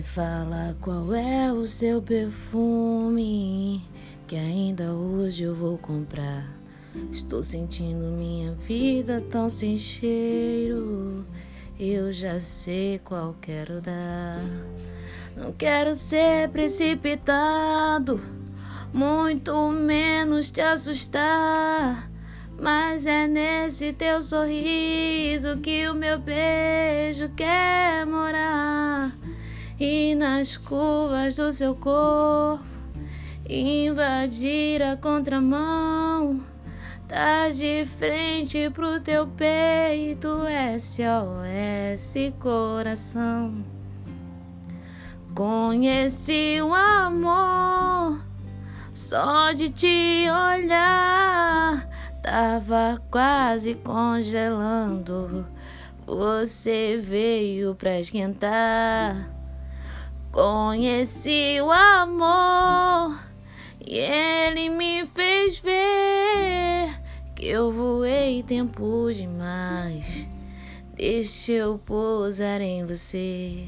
Me fala qual é o seu perfume que ainda hoje eu vou comprar. Estou sentindo minha vida tão sem cheiro. Eu já sei qual quero dar. Não quero ser precipitado, muito menos te assustar. Mas é nesse teu sorriso que o meu beijo quer morar. E nas curvas do seu corpo invadir a contramão. Tá de frente pro teu peito, SOS coração. Conheci o amor só de te olhar. Tava quase congelando. Você veio pra esquentar. Conheci o amor e ele me fez ver que eu voei tempo demais. Deixa eu pousar em você.